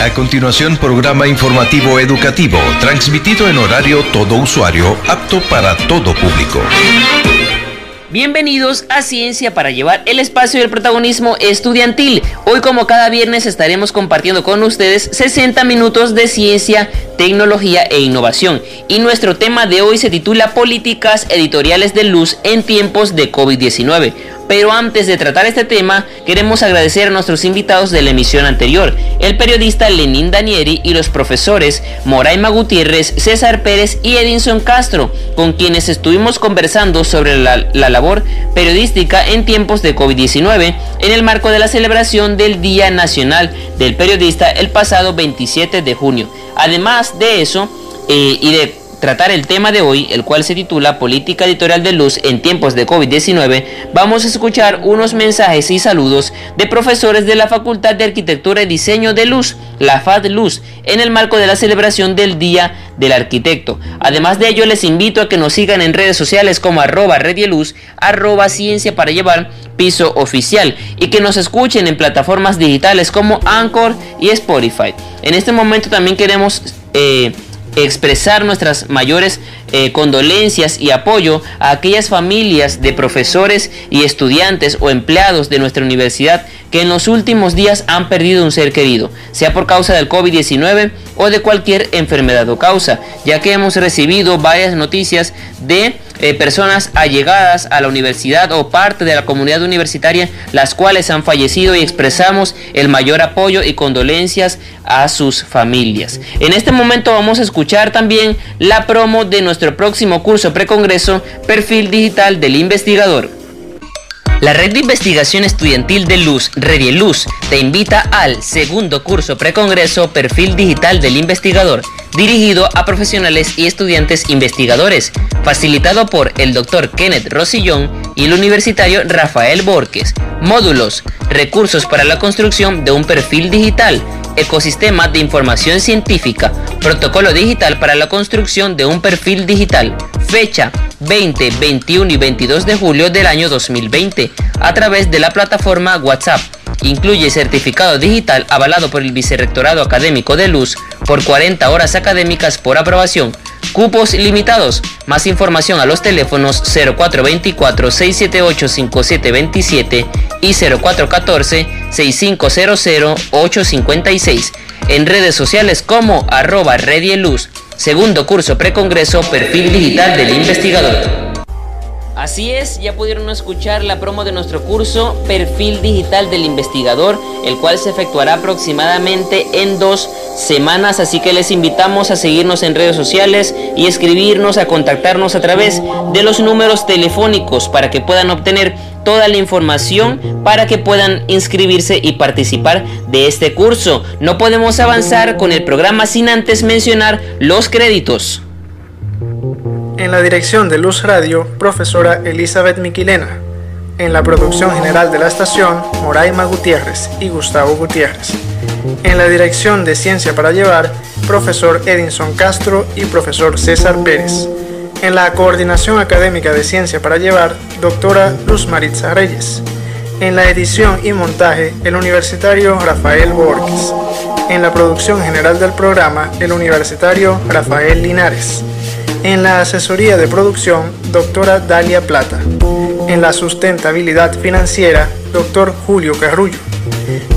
A continuación, programa informativo educativo, transmitido en horario todo usuario, apto para todo público. Bienvenidos a Ciencia para llevar el espacio del protagonismo estudiantil. Hoy como cada viernes estaremos compartiendo con ustedes 60 minutos de ciencia, tecnología e innovación. Y nuestro tema de hoy se titula Políticas editoriales de luz en tiempos de COVID-19. Pero antes de tratar este tema, queremos agradecer a nuestros invitados de la emisión anterior, el periodista Lenín Danieri y los profesores Moraima Gutiérrez, César Pérez y Edinson Castro, con quienes estuvimos conversando sobre la, la labor periodística en tiempos de COVID-19 en el marco de la celebración del Día Nacional del Periodista el pasado 27 de junio. Además de eso, eh, y de tratar el tema de hoy, el cual se titula Política Editorial de Luz en tiempos de COVID-19, vamos a escuchar unos mensajes y saludos de profesores de la Facultad de Arquitectura y Diseño de Luz, la FAD Luz, en el marco de la celebración del Día del Arquitecto. Además de ello, les invito a que nos sigan en redes sociales como arroba Luz, arroba Ciencia para Llevar, piso oficial, y que nos escuchen en plataformas digitales como Anchor y Spotify. En este momento también queremos... Eh, expresar nuestras mayores eh, condolencias y apoyo a aquellas familias de profesores y estudiantes o empleados de nuestra universidad que en los últimos días han perdido un ser querido, sea por causa del COVID-19 o de cualquier enfermedad o causa, ya que hemos recibido varias noticias de eh, personas allegadas a la universidad o parte de la comunidad universitaria, las cuales han fallecido y expresamos el mayor apoyo y condolencias a sus familias. En este momento vamos a escuchar también la promo de nuestro próximo curso precongreso, Perfil Digital del Investigador. La Red de Investigación Estudiantil de Luz, Luz, te invita al segundo curso precongreso Perfil Digital del Investigador, dirigido a profesionales y estudiantes investigadores, facilitado por el Dr. Kenneth Rosillón y el universitario Rafael Borges. Módulos, recursos para la construcción de un perfil digital, ecosistema de información científica, protocolo digital para la construcción de un perfil digital, fecha 20, 21 y 22 de julio del año 2020 a través de la plataforma WhatsApp. Incluye certificado digital avalado por el Vicerrectorado Académico de Luz por 40 horas académicas por aprobación. Cupos limitados. Más información a los teléfonos 0424-678-5727 y 0414-6500-856. En redes sociales como arroba Redieluz. Segundo curso precongreso Perfil Digital del Investigador. Así es, ya pudieron escuchar la promo de nuestro curso Perfil Digital del Investigador, el cual se efectuará aproximadamente en dos semanas, así que les invitamos a seguirnos en redes sociales y escribirnos, a contactarnos a través de los números telefónicos para que puedan obtener toda la información para que puedan inscribirse y participar de este curso. No podemos avanzar con el programa sin antes mencionar los créditos. En la dirección de Luz Radio, profesora Elizabeth Miquilena. En la producción general de la estación, Moraima Gutiérrez y Gustavo Gutiérrez. En la dirección de Ciencia para Llevar, profesor Edinson Castro y profesor César Pérez. En la coordinación académica de Ciencia para Llevar, doctora Luz Maritza Reyes. En la edición y montaje, el universitario Rafael Borges. En la producción general del programa, el universitario Rafael Linares. En la asesoría de producción, doctora Dalia Plata. En la sustentabilidad financiera, doctor Julio Carrullo.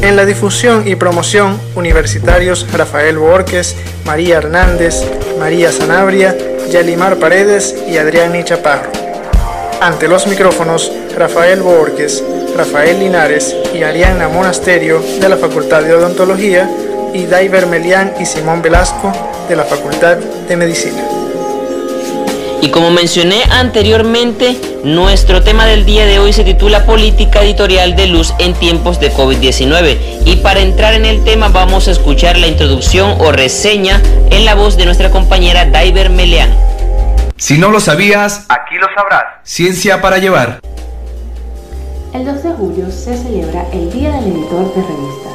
En la difusión y promoción, universitarios Rafael Borges, María Hernández, María Sanabria, Yalimar Paredes y Adrián Chaparro. Ante los micrófonos, Rafael Borges, Rafael Linares y Ariana Monasterio de la Facultad de Odontología y Daiver Melián y Simón Velasco de la Facultad de Medicina. Y como mencioné anteriormente, nuestro tema del día de hoy se titula Política Editorial de Luz en tiempos de COVID-19. Y para entrar en el tema vamos a escuchar la introducción o reseña en la voz de nuestra compañera Diver Meleán. Si no lo sabías, aquí lo sabrás. Ciencia para llevar. El 2 de julio se celebra el Día del Editor de Revista,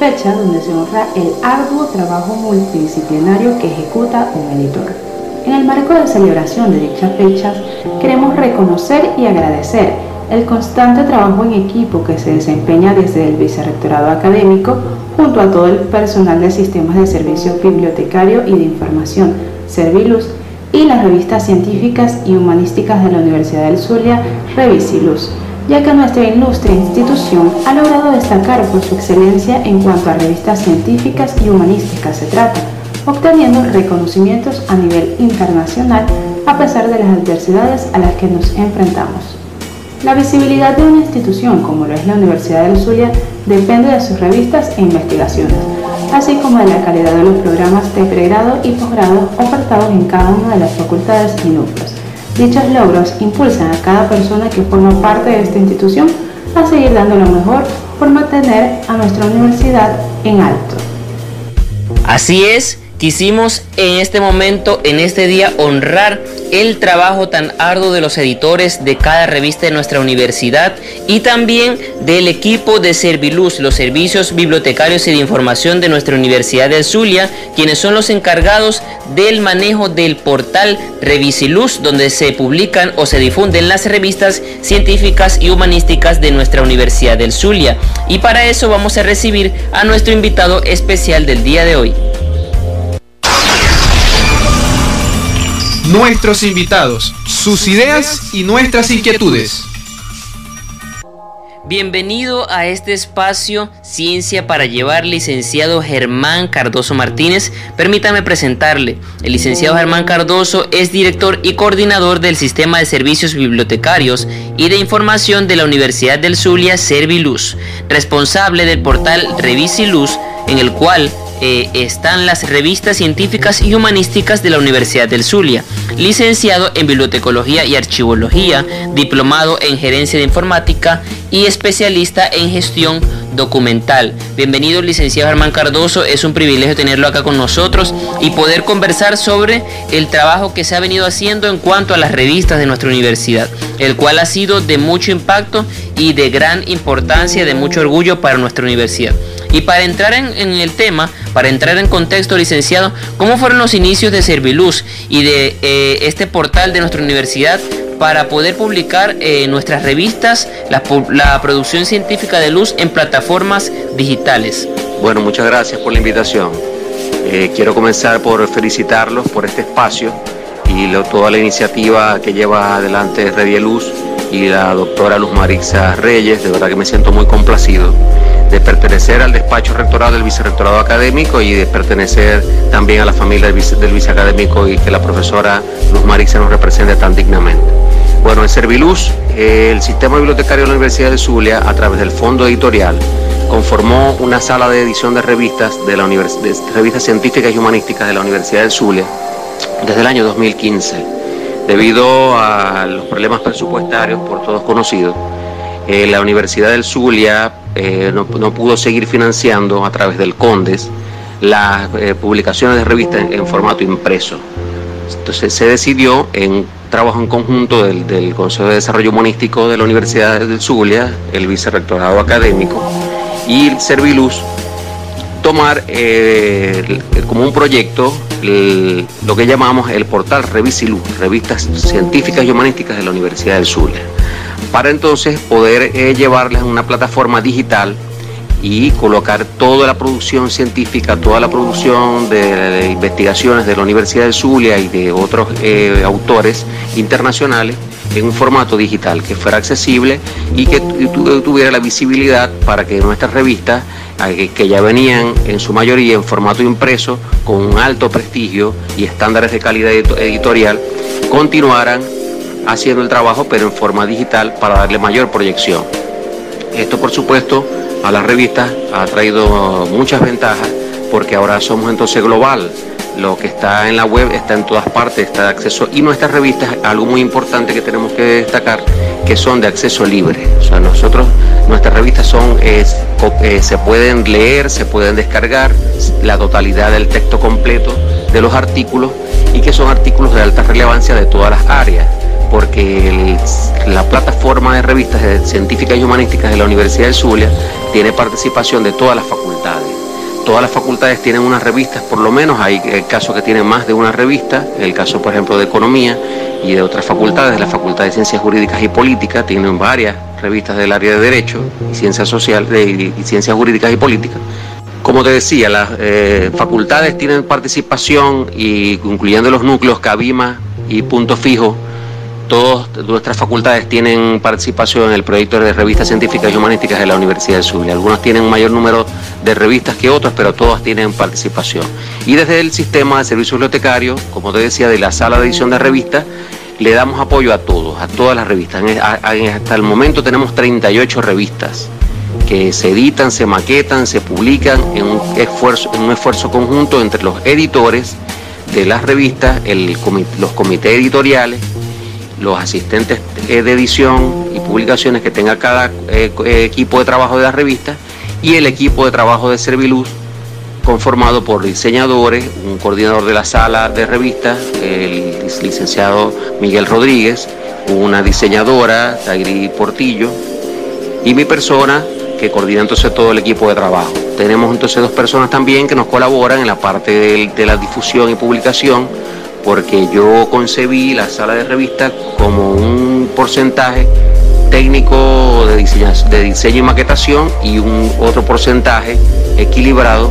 fecha donde se honra el arduo trabajo multidisciplinario que ejecuta un editor. En el marco de celebración de dichas fechas, queremos reconocer y agradecer el constante trabajo en equipo que se desempeña desde el Vicerrectorado Académico junto a todo el personal de sistemas de servicio bibliotecario y de información, Serviluz, y las revistas científicas y humanísticas de la Universidad del Zulia, Revisiluz, ya que nuestra ilustre institución ha logrado destacar por su excelencia en cuanto a revistas científicas y humanísticas se trata, obteniendo reconocimientos a nivel internacional a pesar de las adversidades a las que nos enfrentamos. La visibilidad de una institución como lo es la Universidad del Zulia depende de sus revistas e investigaciones, así como de la calidad de los programas de pregrado y posgrado ofertados en cada una de las facultades y núcleos. Dichos logros impulsan a cada persona que forma parte de esta institución a seguir dando lo mejor por mantener a nuestra universidad en alto. Así es, quisimos en este momento, en este día, honrar el trabajo tan arduo de los editores de cada revista de nuestra universidad y también del equipo de Serviluz, los servicios bibliotecarios y de información de nuestra Universidad de Zulia, quienes son los encargados del manejo del portal Revisiluz, donde se publican o se difunden las revistas científicas y humanísticas de nuestra Universidad del Zulia. Y para eso vamos a recibir a nuestro invitado especial del día de hoy. Nuestros invitados, sus ideas y nuestras inquietudes. Bienvenido a este espacio Ciencia para Llevar, licenciado Germán Cardoso Martínez. Permítame presentarle. El licenciado Germán Cardoso es director y coordinador del Sistema de Servicios Bibliotecarios y de Información de la Universidad del Zulia, Serviluz, responsable del portal Revisiluz, en el cual eh, están las revistas científicas y humanísticas de la Universidad del Zulia, licenciado en Bibliotecología y Archivología, diplomado en Gerencia de Informática y especialista en Gestión Documental. Bienvenido licenciado Germán Cardoso, es un privilegio tenerlo acá con nosotros y poder conversar sobre el trabajo que se ha venido haciendo en cuanto a las revistas de nuestra universidad, el cual ha sido de mucho impacto y de gran importancia, de mucho orgullo para nuestra universidad. Y para entrar en, el tema, para entrar en contexto, licenciado, ¿cómo fueron los inicios de Serviluz y de eh, este portal de nuestra universidad para poder publicar eh, nuestras revistas, la, producción científica de luz en plataformas digitales? Bueno, muchas gracias por la invitación. Eh, quiero comenzar por felicitarlos por este espacio y toda la iniciativa que lleva adelante Luz y la doctora Luz Marixa Reyes. De verdad que me siento muy complacido de pertenecer al despacho rectoral del vicerrectorado académico y de pertenecer también a la familia del, vice, viceacadémico y que la profesora Luz Marixa nos represente tan dignamente. Bueno, en Serviluz, el sistema bibliotecario de la Universidad de Zulia, a través del fondo editorial, conformó una sala de edición de revistas, de, la de revistas científicas y humanísticas de la Universidad de Zulia desde el año 2015. Debido a los problemas presupuestarios por todos conocidos, eh, la Universidad del Zulia eh, no, pudo seguir financiando a través del CONDES las eh, publicaciones de revistas en, formato impreso. Entonces se decidió en trabajo en conjunto del, Consejo de Desarrollo Humanístico de la Universidad del Zulia, el vicerrectorado académico y el tomar como un proyecto lo que llamamos el portal Revisiluz, revistas científicas y humanísticas de la Universidad del Zulia para entonces poder eh, llevarles a una plataforma digital y colocar toda la producción científica, toda la producción de, investigaciones de la Universidad de Zulia y de otros eh, autores internacionales en un formato digital que fuera accesible y que tuviera la visibilidad para que nuestras revistas, eh, que ya venían en su mayoría en formato impreso, con un alto prestigio y estándares de calidad editorial, continuaran haciendo el trabajo pero en forma digital para darle mayor proyección. Esto por supuesto a las revistas ha traído muchas ventajas porque ahora somos entonces global. Lo que está en la web está en todas partes, está de acceso. Y nuestras revistas, algo muy importante que tenemos que destacar, que son de acceso libre. O sea, nosotros, nuestras revistas son, eh, se pueden leer, se pueden descargar la totalidad del texto completo de los artículos y que son artículos de alta relevancia de todas las áreas porque la plataforma de revistas científicas y humanísticas de la Universidad de Zulia tiene participación de todas las facultades. Todas las facultades tienen unas revistas, por lo menos hay casos que tienen más de una revista, el caso por ejemplo de Economía y de otras facultades, de la Facultad de Ciencias Jurídicas y Políticas, tienen varias revistas del área de Derecho y Ciencias Sociales y Ciencias Jurídicas y Políticas Como te decía, las eh, facultades tienen participación, y, incluyendo los núcleos Cabima y Punto Fijo, todas nuestras facultades tienen participación en el proyecto de revistas científicas y humanísticas de la Universidad de Zulia. Algunas tienen un mayor número de revistas que otras, pero todas tienen participación. Y desde el sistema de servicios bibliotecarios, como te decía, de la sala de edición de revistas, le damos apoyo a todos, a todas las revistas. Hasta el momento tenemos 38 revistas que se editan, se maquetan, se publican en un esfuerzo, en un esfuerzo conjunto entre los editores de las revistas, los comités editoriales, los asistentes de edición y publicaciones que tenga cada eh, equipo de trabajo de las revistas y el equipo de trabajo de Serviluz conformado por diseñadores, un coordinador de la sala de revistas, el licenciado Miguel Rodríguez, una diseñadora, Tagri Portillo, y mi persona, que coordina entonces todo el equipo de trabajo. Tenemos entonces dos personas también que nos colaboran en la parte de, la difusión y publicación, porque yo concebí la sala de revistas como un porcentaje técnico de diseño, y maquetación y un otro porcentaje equilibrado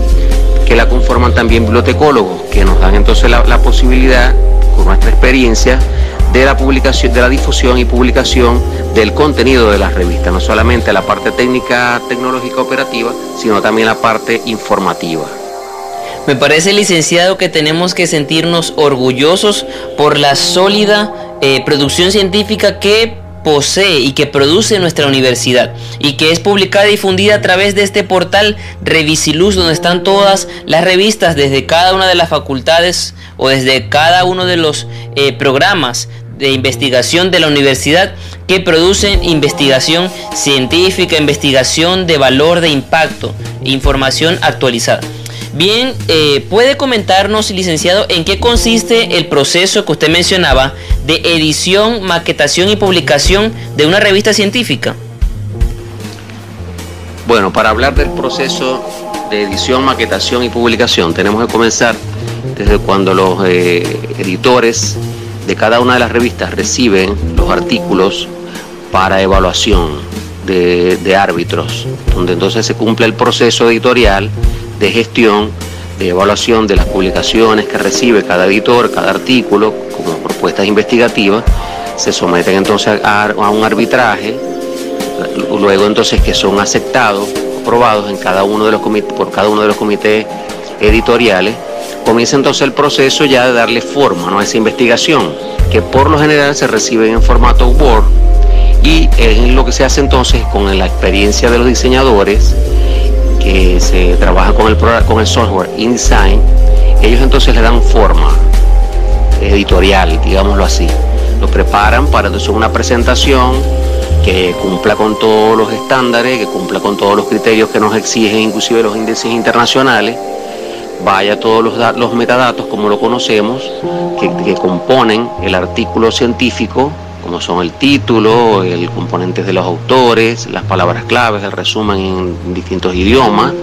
que la conforman también bibliotecólogos, que nos dan entonces la, la posibilidad, con nuestra experiencia, de la publicación, de la difusión y publicación del contenido de las revistas, no solamente la parte técnica, tecnológica, operativa, sino también la parte informativa. Me parece, licenciado, que tenemos que sentirnos orgullosos por la sólida eh, producción científica que posee y que produce nuestra universidad y que es publicada y difundida a través de este portal Revisiluz donde están todas las revistas desde cada una de las facultades o desde cada uno de los eh, programas de investigación de la universidad que producen investigación científica, investigación de valor de impacto, información actualizada. Bien, eh, ¿puede comentarnos, licenciado, en qué consiste el proceso que usted mencionaba de edición, maquetación y publicación de una revista científica? Bueno, para hablar del proceso de edición, maquetación y publicación, tenemos que comenzar desde cuando los eh, editores de cada una de las revistas reciben los artículos para evaluación de, de árbitros, donde entonces se cumple el proceso editorial de gestión, de evaluación de las publicaciones que recibe cada editor, cada artículo, como propuestas investigativas, se someten entonces a, un arbitraje, luego entonces que son aceptados, aprobados en cada uno de los por cada uno de los comités editoriales, comienza entonces el proceso ya de darle forma a esa investigación, que por lo general se recibe en formato Word y es lo que se hace entonces con la experiencia de los diseñadores que se trabaja con el, con el software InDesign, ellos entonces le dan forma editorial, digámoslo así. Lo preparan para entonces una presentación que cumpla con todos los estándares, que cumpla con todos los criterios que nos exigen inclusive los índices internacionales, vaya todos los, los metadatos como lo conocemos, que, que componen el artículo científico como son el título, el componente de los autores, las palabras claves, el resumen en distintos idiomas,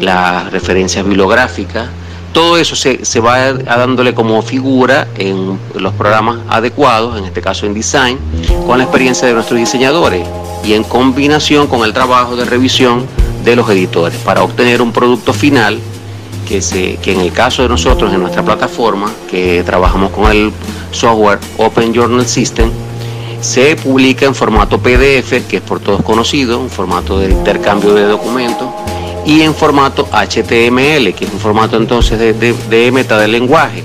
las referencias bibliográficas. Todo eso se, va dándole como figura en los programas adecuados, en este caso en design, con la experiencia de nuestros diseñadores y en combinación con el trabajo de revisión de los editores para obtener un producto final que, se, que en el caso de nosotros en nuestra plataforma, que trabajamos con el software Open Journal System, se publica en formato PDF, que es por todos conocido, un formato de intercambio de documentos, y en formato HTML, que es un formato entonces de, meta del lenguaje,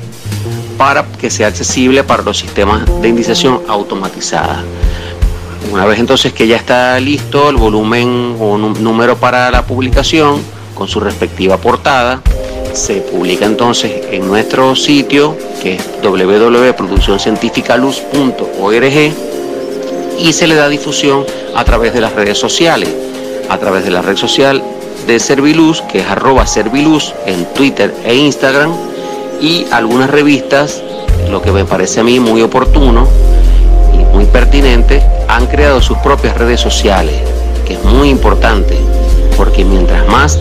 para que sea accesible para los sistemas de indiciación automatizada. Una vez entonces que ya está listo el volumen o número para la publicación con su respectiva portada, se publica entonces en nuestro sitio que es www.produccioncientificaluz.org y se le da difusión a través de las redes sociales, a través de la red social de Serviluz, que es arroba Serviluz en Twitter e Instagram, y algunas revistas, lo que me parece a mí muy oportuno y muy pertinente, han creado sus propias redes sociales, que es muy importante, porque mientras más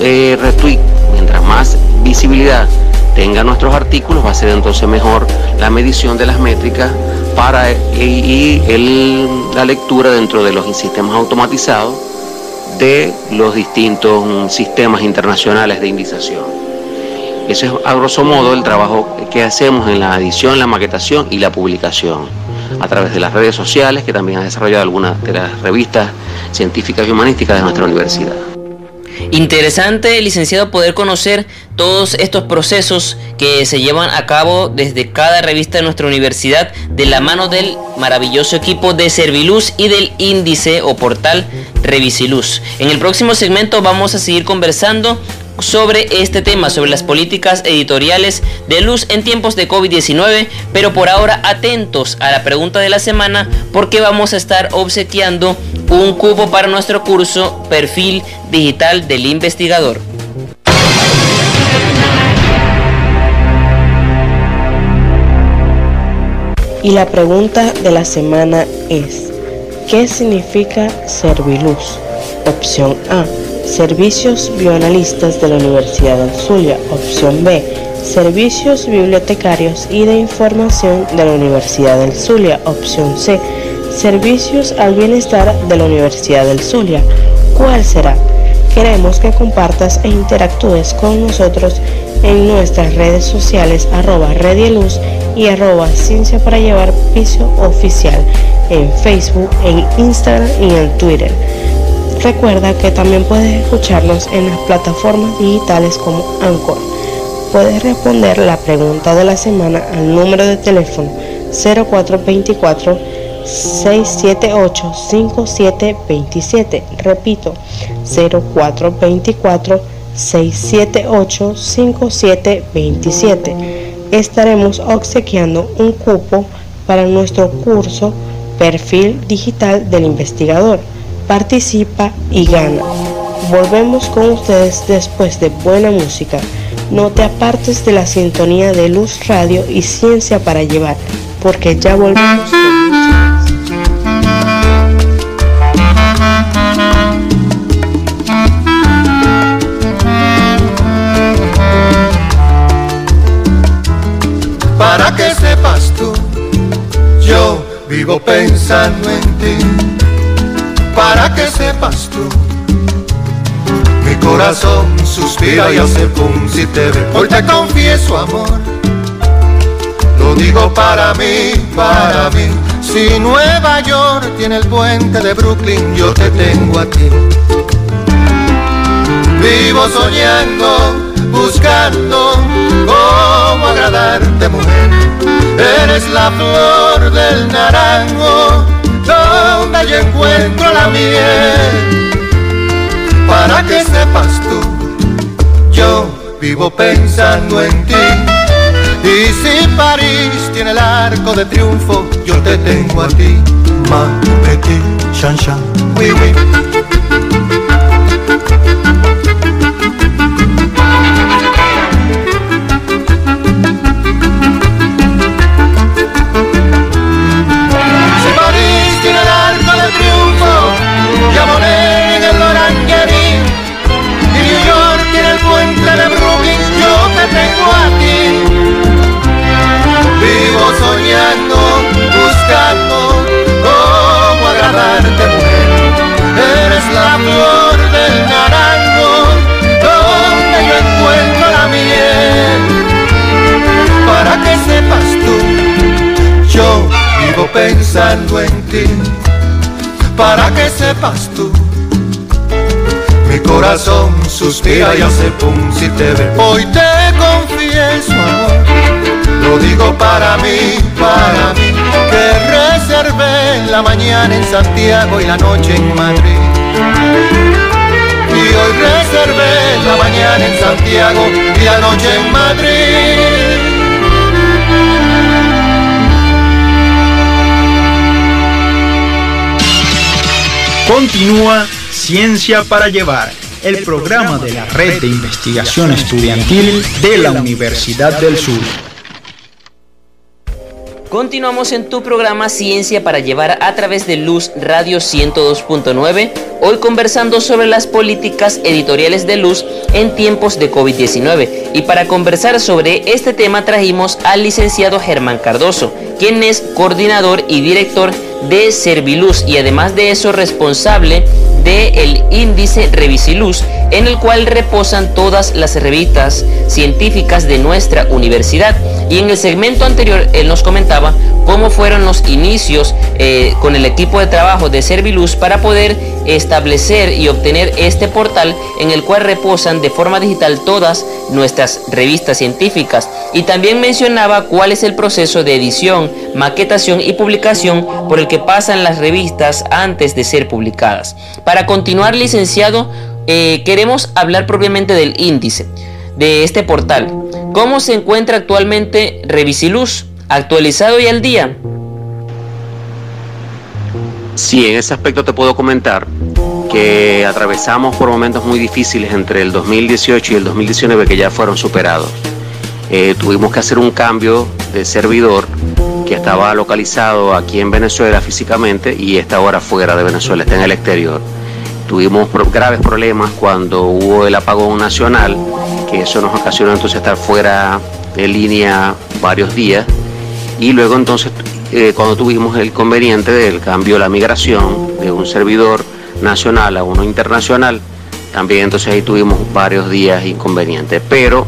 eh, retweet, mientras más visibilidad tenga nuestros artículos, va a ser entonces mejor la medición de las métricas para y, la lectura dentro de los sistemas automatizados ante los distintos sistemas internacionales de indización. Ese es a grosso modo el trabajo que hacemos en la edición, la maquetación y la publicación a través de las redes sociales que también ha desarrollado algunas de las revistas científicas y humanísticas de nuestra universidad. Interesante, licenciado, poder conocer todos estos procesos que se llevan a cabo desde cada revista de nuestra universidad de la mano del maravilloso equipo de Serviluz y del índice o portal Revisiluz. En el próximo segmento vamos a seguir conversando sobre este tema, sobre las políticas editoriales de luz en tiempos de COVID-19, pero por ahora atentos a la pregunta de la semana porque vamos a estar obsequiando un cubo para nuestro curso Perfil Digital del Investigador. Y la pregunta de la semana es, ¿qué significa Serviluz? Opción A Servicios bioanalistas de la Universidad del Zulia. Opción B. Servicios bibliotecarios y de información de la Universidad del Zulia. Opción C. Servicios al bienestar de la Universidad del Zulia. ¿Cuál será? Queremos que compartas e interactúes con nosotros en nuestras redes sociales arroba Redieluz y arroba Ciencia para Llevar Piso Oficial en Facebook, en Instagram y en Twitter. Recuerda que también puedes escucharnos en las plataformas digitales como Anchor. Puedes responder la pregunta de la semana al número de teléfono 0424 678 5727. Repito, 0424 678 5727. Estaremos obsequiando un cupo para nuestro curso Perfil Digital del Investigador participa y gana. Volvemos con ustedes después de buena música. No te apartes de la sintonía de Luz Radio y Ciencia para Llevar, porque ya volvemos Para que sepas tú, yo vivo pensando en ti que sepas tú. Mi corazón suspira y hace pum si te ve. Hoy te confieso amor, lo digo para mí, para mí. Si Nueva York tiene el puente de Brooklyn, yo te tengo a ti. Vivo soñando, buscando cómo agradarte mujer. Eres la flor del naranjo donde yo encuentro la miel. Para que sepas tú, yo vivo pensando en ti. Y si París tiene el arco de triunfo, yo te tengo a ti. Ma, petit, chan, chan, oui, oui. Suspira y hace pum si te ve. Hoy te confieso, amor, lo digo para mí, para mí, que reservé la mañana en Santiago y la noche en Madrid. Y hoy reservé la mañana en Santiago y la noche en Madrid. Continúa Ciencia para Llevar, el programa de la Red de Investigación Estudiantil de la Universidad del Sur. Continuamos en tu programa Ciencia para Llevar a través de Luz Radio 102.9, hoy conversando sobre las políticas editoriales de Luz en tiempos de COVID-19. Y para conversar sobre este tema trajimos al licenciado Germán Cardoso, quien es coordinador y director de Serviluz y además de eso responsable del índice Revisiluz, en el cual reposan todas las revistas científicas de nuestra universidad. Y en el segmento anterior él nos comentaba cómo fueron los inicios eh, con el equipo de trabajo de Serviluz para poder establecer y obtener este portal en el cual reposan de forma digital todas nuestras revistas científicas. Y también mencionaba cuál es el proceso de edición, maquetación y publicación por el que pasan las revistas antes de ser publicadas. Para continuar, licenciado, eh, queremos hablar propiamente del índice de este portal. ¿Cómo se encuentra actualmente Revisiluz? ¿Actualizado y al día? Sí, en ese aspecto te puedo comentar que atravesamos por momentos muy difíciles entre el 2018 y el 2019 que ya fueron superados. Eh, tuvimos que hacer un cambio de servidor que estaba localizado aquí en Venezuela físicamente y está ahora fuera de Venezuela, está en el exterior. Tuvimos graves problemas cuando hubo el apagón nacional, que eso nos ocasionó entonces estar fuera de línea varios días. Y luego entonces, eh, cuando tuvimos el conveniente del cambio, la migración de un servidor nacional a uno internacional, también entonces ahí tuvimos varios días inconvenientes. Pero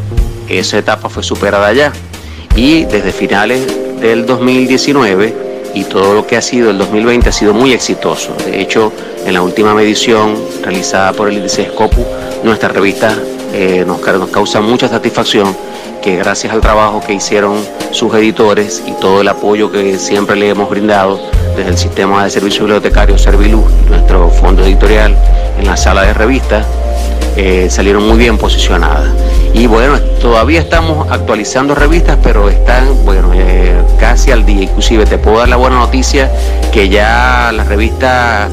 esa etapa fue superada ya. Y desde finales del 2019 y todo lo que ha sido el 2020 ha sido muy exitoso. De hecho, en la última medición realizada por el índice Scopus, nuestra revista eh, nos, causa mucha satisfacción que gracias al trabajo que hicieron sus editores y todo el apoyo que siempre le hemos brindado desde el sistema de servicio bibliotecario Serviluz, nuestro fondo editorial en la sala de revistas, eh, salieron muy bien posicionadas. Y bueno, todavía estamos actualizando revistas, pero están, bueno, eh, casi al día. Inclusive te puedo dar la buena noticia que ya la revista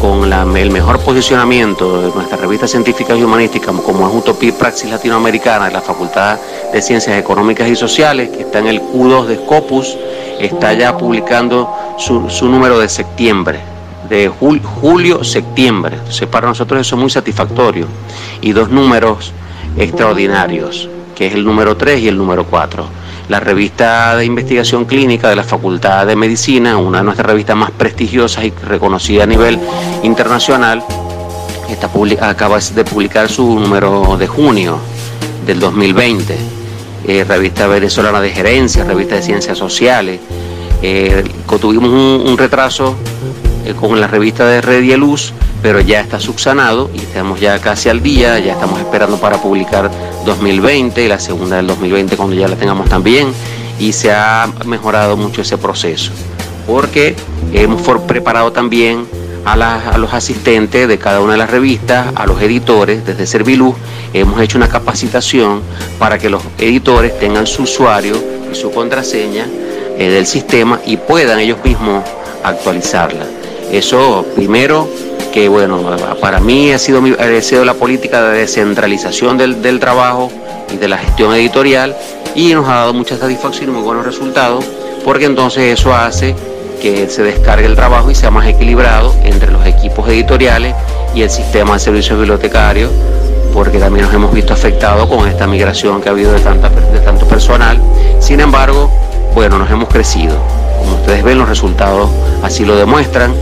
con el mejor posicionamiento de nuestra revista científica y humanística, como es Utopía Praxis Latinoamericana de la Facultad de Ciencias Económicas y Sociales, que está en el Q2 de Scopus, está ya publicando su, su número de septiembre de julio-septiembre. Entonces para nosotros eso es muy satisfactorio. Y dos números extraordinarios, que es el número 3 y el número 4. La revista de investigación clínica de la Facultad de Medicina, una de nuestras revistas más prestigiosas y reconocida a nivel internacional, está acaba de publicar su número de junio del 2020. Eh, revista venezolana de gerencia, revista de ciencias sociales. Eh, tuvimos un retraso eh, con la revista de Red y Luz, pero ya está subsanado y estamos ya casi al día, ya estamos esperando para publicar 2020 y la segunda del 2020 cuando ya la tengamos también y se ha mejorado mucho ese proceso porque hemos preparado también a, a, los asistentes de cada una de las revistas, a los editores desde Serviluz, hemos hecho una capacitación para que los editores tengan su usuario y su contraseña eh, del sistema y puedan ellos mismos actualizarla. Eso primero que bueno, para mí ha sido, ha sido la política de descentralización del, trabajo y de la gestión editorial y nos ha dado mucha satisfacción y muy buenos resultados porque entonces eso hace que se descargue el trabajo y sea más equilibrado entre los equipos editoriales y el sistema de servicios bibliotecarios porque también nos hemos visto afectados con esta migración que ha habido de, tanta, de tanto personal. Sin embargo, bueno, nos hemos crecido. Como ustedes ven, los resultados así lo demuestran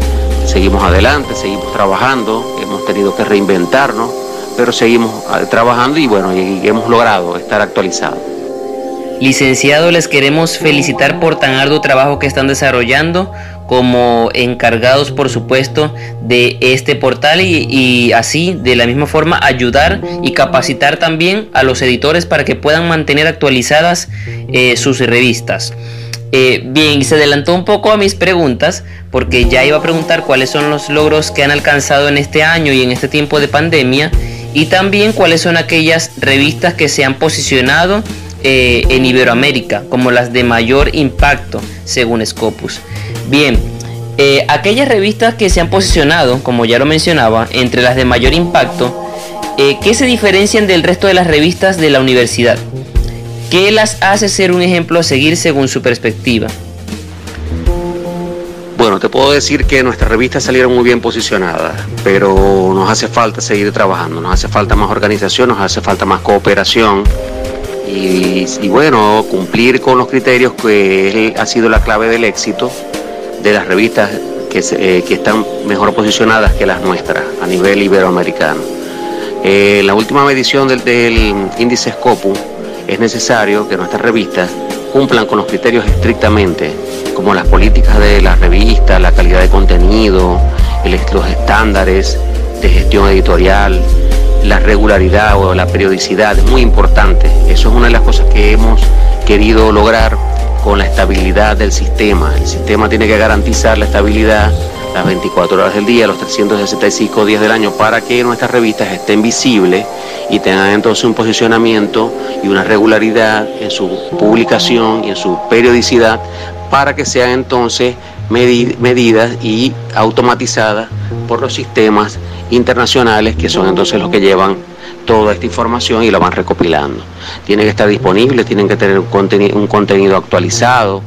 seguimos adelante, seguimos trabajando, hemos tenido que reinventarnos, pero seguimos ah, trabajando y bueno, hemos logrado estar actualizados. Licenciado, les queremos felicitar por tan arduo trabajo que están desarrollando como encargados, por supuesto, de este portal y, así, de la misma forma, ayudar y capacitar también a los editores para que puedan mantener actualizadas eh, sus revistas. Eh, bien, se adelantó un poco a mis preguntas porque ya iba a preguntar cuáles son los logros que han alcanzado en este año y en este tiempo de pandemia y también cuáles son aquellas revistas que se han posicionado eh, en Iberoamérica como las de mayor impacto según Scopus. Bien, eh, aquellas revistas que se han posicionado, como ya lo mencionaba, entre las de mayor impacto, ¿qué se diferencian del resto de las revistas de la universidad? ¿Qué las hace ser un ejemplo a seguir según su perspectiva? Bueno, te puedo decir que nuestras revistas salieron muy bien posicionadas, pero nos hace falta seguir trabajando, nos hace falta más organización, nos hace falta más cooperación y, bueno, cumplir con los criterios que ha sido la clave del éxito de las revistas que, que están mejor posicionadas que las nuestras a nivel iberoamericano. En la última medición del, del índice Scopus es necesario que nuestras revistas cumplan con los criterios estrictamente, como las políticas de la revista, la calidad de contenido, los estándares de gestión editorial, la regularidad o la periodicidad, es muy importante. Eso es una de las cosas que hemos querido lograr con la estabilidad del sistema. El sistema tiene que garantizar la estabilidad las 24 horas del día, los 365 días del año, para que nuestras revistas estén visibles y tengan entonces un posicionamiento y una regularidad en su publicación y en su periodicidad, para que sean entonces medidas y automatizadas por los sistemas internacionales que son entonces los que llevan toda esta información y la van recopilando. Tiene que estar disponible, tienen que tener un, contenido, actualizado.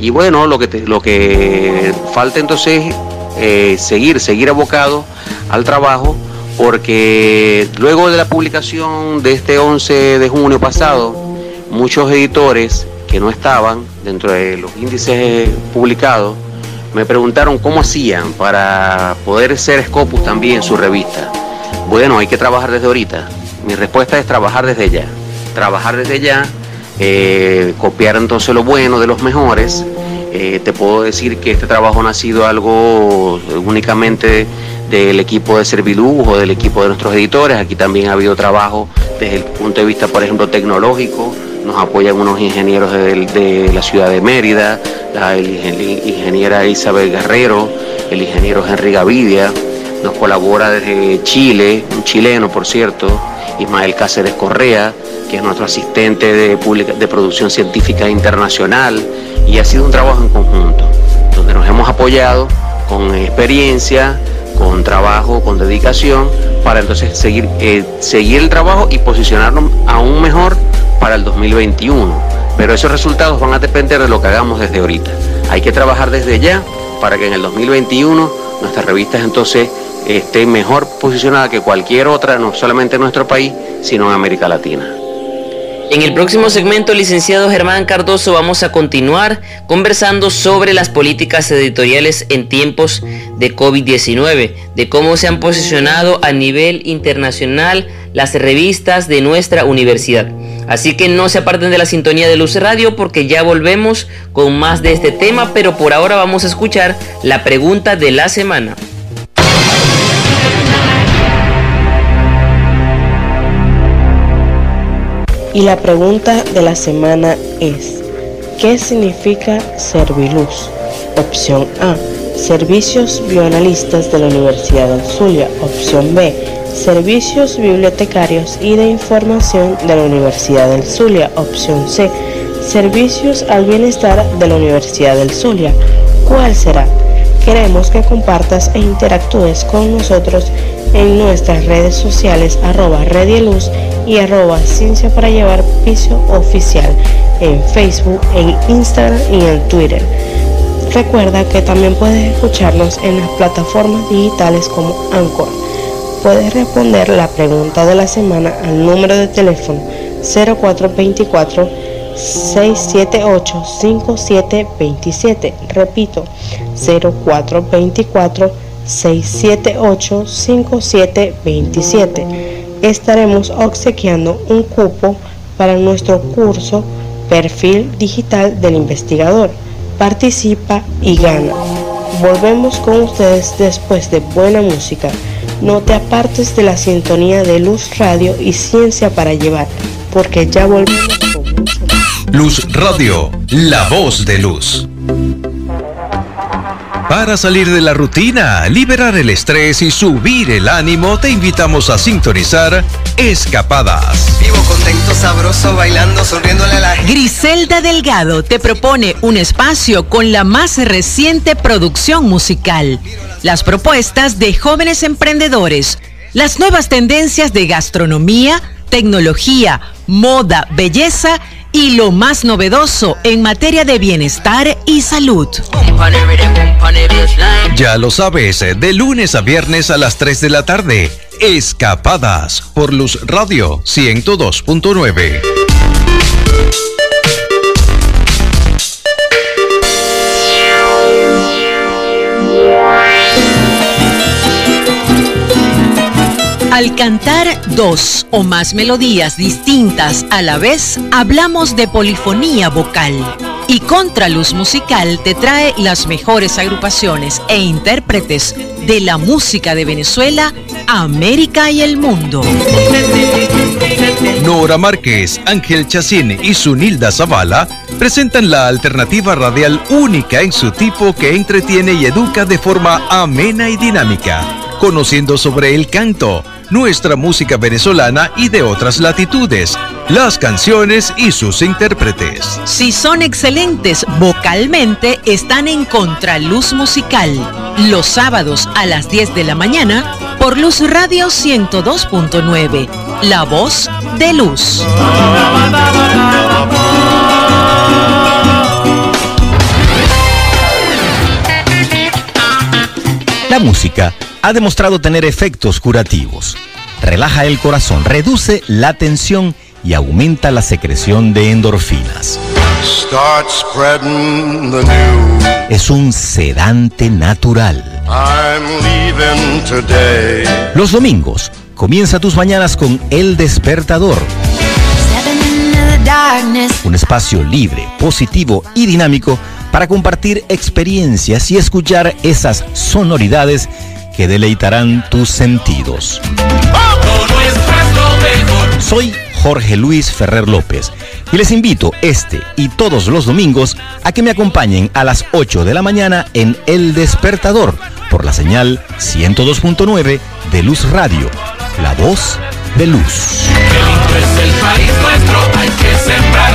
Y bueno, lo que, lo que falta entonces eh, seguir, seguir abocado al trabajo, porque luego de la publicación de este 11 de junio pasado, muchos editores que no estaban dentro de los índices publicados me preguntaron cómo hacían para poder ser Scopus también su revista. Bueno, hay que trabajar desde ahorita. Mi respuesta es trabajar desde ya. Trabajar desde ya, eh, copiar entonces lo bueno de los mejores eh, te puedo decir que este trabajo no ha sido algo únicamente del equipo de Serviluz o del equipo de nuestros editores. Aquí también ha habido trabajo desde el punto de vista, por ejemplo, tecnológico. Nos apoyan unos ingenieros de, la ciudad de Mérida, la ingeniera Isabel Guerrero, el ingeniero Henry Gavidia. Nos colabora desde Chile, un chileno, por cierto, Ismael Cáceres Correa, que es nuestro asistente de, de producción científica internacional y ha sido un trabajo en conjunto, donde nos hemos apoyado con experiencia, con trabajo, con dedicación, para entonces seguir, eh, seguir el trabajo y posicionarnos aún mejor para el 2021. Pero esos resultados van a depender de lo que hagamos desde ahorita. Hay que trabajar desde ya para que en el 2021 nuestras revistas entonces estén mejor posicionadas que cualquier otra, no solamente en nuestro país, sino en América Latina. En el próximo segmento, licenciado Germán Cardoso, vamos a continuar conversando sobre las políticas editoriales en tiempos de COVID-19, de cómo se han posicionado a nivel internacional las revistas de nuestra universidad. Así que no se aparten de la sintonía de Luz Radio porque ya volvemos con más de este tema, pero por ahora vamos a escuchar la pregunta de la semana. Y la pregunta de la semana es, ¿qué significa Serviluz? Opción A, Servicios Bioanalistas de la Universidad de Zulia. Opción B, Servicios Bibliotecarios y de Información de la Universidad del Zulia. Opción C, Servicios al Bienestar de la Universidad del Zulia. ¿Cuál será? Queremos que compartas e interactúes con nosotros en nuestras redes sociales arroba Redieluz y arroba Ciencia para Llevar Piso Oficial en Facebook, en Instagram y en Twitter. Recuerda que también puedes escucharnos en las plataformas digitales como Anchor. Puedes responder la pregunta de la semana al número de teléfono 0424 678 5727. Repito, 0424 678 5727 estaremos obsequiando un cupo para nuestro curso Perfil Digital del Investigador. Participa y gana. Volvemos con ustedes después de buena música. No te apartes de la sintonía de Luz Radio y Ciencia para Llevar, porque ya volvemos con mucho. Luz Radio, la voz de luz. Para salir de la rutina, liberar el estrés y subir el ánimo, te invitamos a sintonizar Escapadas. Vivo contento, sabroso, bailando, sonriéndole a la gente. Griselda Delgado te propone un espacio con la más reciente producción musical, las propuestas de jóvenes emprendedores, las nuevas tendencias de gastronomía, tecnología, moda, belleza y lo más novedoso en materia de bienestar y salud. Ya lo sabes, de lunes a viernes a las 3 de la tarde, Escapadas por Luz Radio 102.9. Al cantar dos o más melodías distintas a la vez, hablamos de polifonía vocal. Y Contraluz Musical te trae las mejores agrupaciones e intérpretes de la música de Venezuela, América y el mundo. Nora Márquez, Ángel Chacín y Sunilda Zavala presentan la alternativa radial única en su tipo que entretiene y educa de forma amena y dinámica, conociendo sobre el canto, nuestra música venezolana y de otras latitudes, las canciones y sus intérpretes. Si son excelentes vocalmente, están en Contraluz Musical, los sábados a las 10 de la mañana por Luz Radio 102.9, La Voz de Luz. La música ha demostrado tener efectos curativos. Relaja el corazón, reduce la tensión y aumenta la secreción de endorfinas. Es un sedante natural. Los domingos, comienza tus mañanas con El Despertador. Un espacio libre, positivo y dinámico para compartir experiencias y escuchar esas sonoridades que deleitarán tus sentidos. Soy Jorge Luis Ferrer López y les invito este y todos los domingos a que me acompañen a las 8 de la mañana en El Despertador por la señal 102.9 de Luz Radio, la voz de luz. el país nuestro, hay que sembrar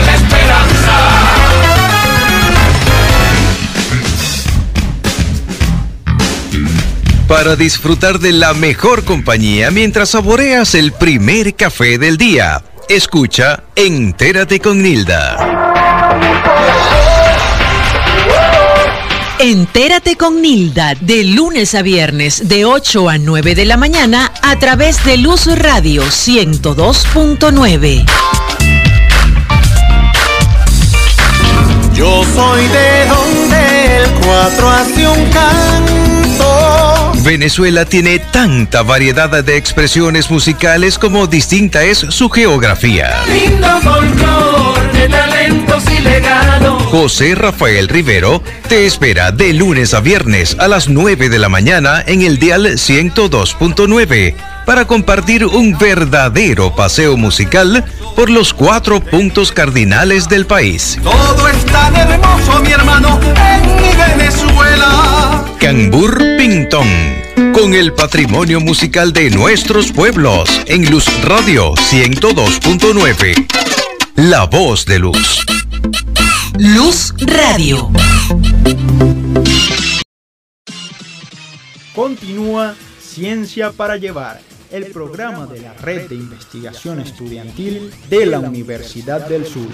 para disfrutar de la mejor compañía mientras saboreas el primer café del día. Escucha Entérate con Nilda. Entérate con Nilda de lunes a viernes de 8 a 9 de la mañana a través de Luz Radio 102.9. Yo soy de donde el 4 hace un Venezuela tiene tanta variedad de expresiones musicales como distinta es su geografía. José Rafael Rivero te espera de lunes a viernes a las 9 de la mañana en el dial 102.9 para compartir un verdadero paseo musical por los cuatro puntos cardinales del país. Todo está hermoso, mi hermano, en mi Venezuela. Cambur Pintón, con el patrimonio musical de nuestros pueblos, en Luz Radio 102.9. La voz de Luz. Luz Radio. Continúa Ciencia para Llevar el programa de la Red de Investigación Estudiantil de la Universidad del Sur.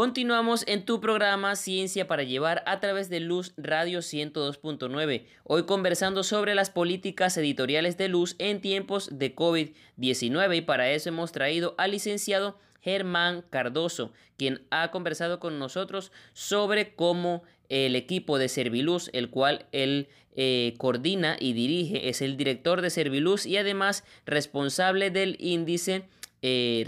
Continuamos en tu programa Ciencia para Llevar a través de Luz Radio 102.9, hoy conversando sobre las políticas editoriales de Luz en tiempos de COVID-19 y para eso hemos traído al licenciado Germán Cardoso, quien ha conversado con nosotros sobre cómo el equipo de Serviluz, el cual él eh, coordina y dirige, es el director de Serviluz y además responsable del índice eh,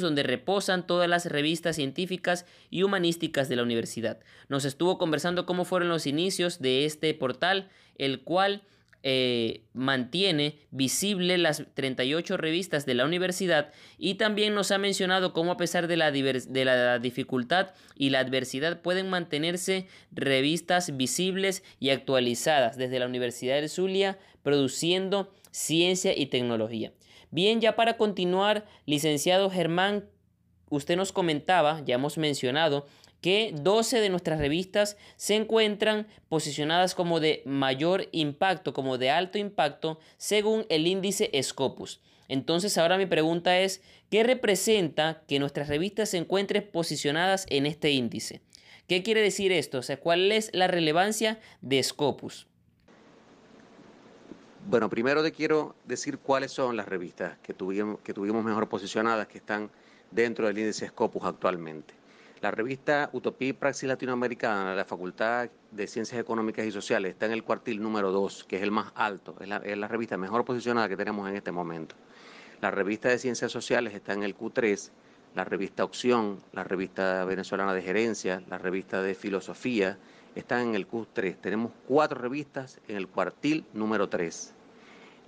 donde reposan todas las revistas científicas y humanísticas de la universidad. Nos estuvo conversando cómo fueron los inicios de este portal, el cual eh, mantiene visible las 38 revistas de la universidad y también nos ha mencionado cómo a pesar de la, de la dificultad y la adversidad pueden mantenerse revistas visibles y actualizadas desde la Universidad de Zulia produciendo ciencia y tecnología. Bien, ya para continuar, licenciado Germán, usted nos comentaba, ya hemos mencionado, que 12 de nuestras revistas se encuentran posicionadas como de mayor impacto, como de alto impacto, según el índice Scopus. Entonces ahora mi pregunta es, ¿qué representa que nuestras revistas se encuentren posicionadas en este índice? ¿Qué quiere decir esto? O sea, ¿cuál es la relevancia de Scopus? Bueno, primero te quiero decir cuáles son las revistas que tuvimos, que tuvimos mejor posicionadas, que están dentro del índice Scopus actualmente. La revista Utopía y Praxis Latinoamericana de la Facultad de Ciencias Económicas y Sociales está en el cuartil número 2, que es el más alto, es la, es la revista mejor posicionada que tenemos en este momento. La revista de Ciencias Sociales está en el Q3, la revista Opción, la revista venezolana de gerencia, la revista de filosofía, están en el Q3. Tenemos cuatro revistas en el cuartil número 3.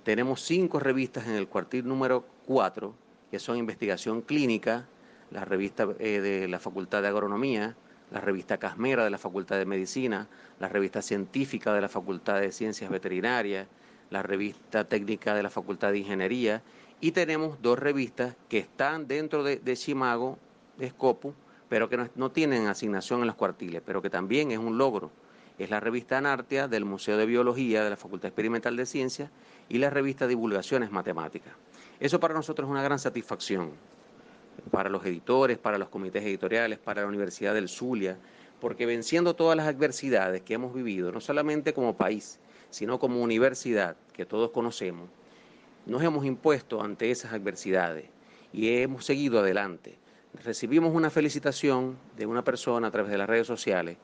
Tenemos cinco revistas en el cuartil número 4, que son investigación clínica, la revista eh, de la Facultad de Agronomía, la revista Casmera de la Facultad de Medicina, la revista científica de la Facultad de Ciencias Veterinarias, la revista técnica de la Facultad de Ingeniería y tenemos dos revistas que están dentro de, de de Scopu, pero que no, tienen asignación en los cuartiles, pero que también es un logro. Es la revista Anartia del Museo de Biología de la Facultad Experimental de Ciencias y la revista Divulgaciones Matemáticas. Eso para nosotros es una gran satisfacción para los editores, para los comités editoriales, para la Universidad del Zulia, porque venciendo todas las adversidades que hemos vivido, no solamente como país, sino como universidad, que todos conocemos, nos hemos impuesto ante esas adversidades y hemos seguido adelante. Recibimos una felicitación de una persona a través de las redes sociales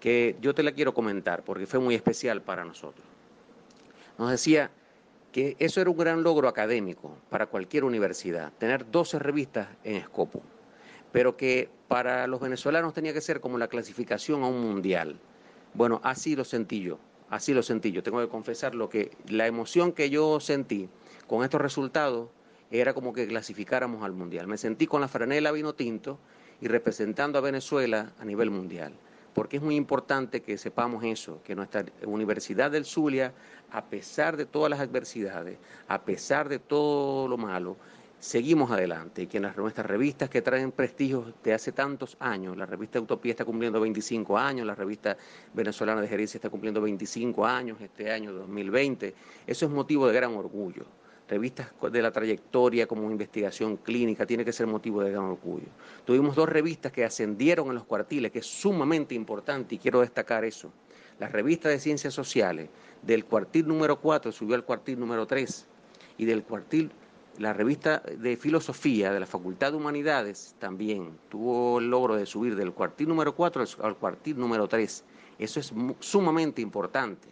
que yo te la quiero comentar porque fue muy especial para nosotros. Nos decía, que eso era un gran logro académico para cualquier universidad, tener 12 revistas en Escopo, pero que para los venezolanos tenía que ser como la clasificación a un mundial. Bueno, así lo sentí yo, así lo sentí yo. Tengo que confesar lo que la emoción que yo sentí con estos resultados era como que clasificáramos al mundial. Me sentí con la franela vino tinto y representando a Venezuela a nivel mundial porque es muy importante que sepamos eso, que nuestra Universidad del Zulia, a pesar de todas las adversidades, a pesar de todo lo malo, seguimos adelante y que en las, nuestras revistas que traen prestigio de hace tantos años, la revista Utopía está cumpliendo 25 años, la revista venezolana de gerencia está cumpliendo 25 años este año 2020, eso es motivo de gran orgullo revistas de la trayectoria como investigación clínica, tiene que ser motivo de gran orgullo. Tuvimos dos revistas que ascendieron en los cuartiles, que es sumamente importante y quiero destacar eso. La revista de Ciencias Sociales del cuartil número 4 subió al cuartil número 3 y del cuartil, la revista de Filosofía de la Facultad de Humanidades también tuvo el logro de subir del cuartil número 4 al cuartil número 3. Eso es sumamente importante